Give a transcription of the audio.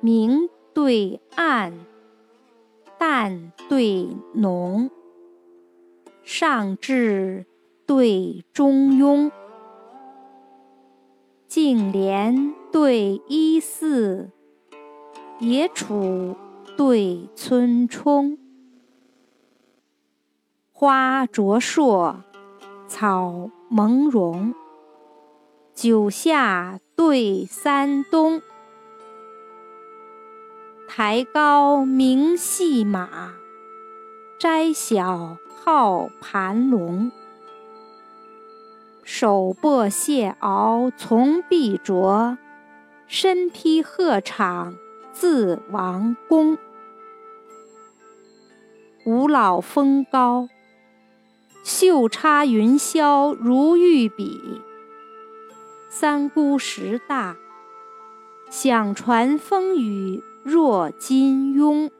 明对暗，淡对浓，上至对中庸，净莲对依寺，野杵对村冲，花灼烁，草蒙茸，九夏对三冬。台高名细马，摘小号盘龙。手握蟹螯从碧卓，身披鹤氅自王宫。五老峰高，袖插云霄如玉笔；三姑石大，响传风雨。若金庸。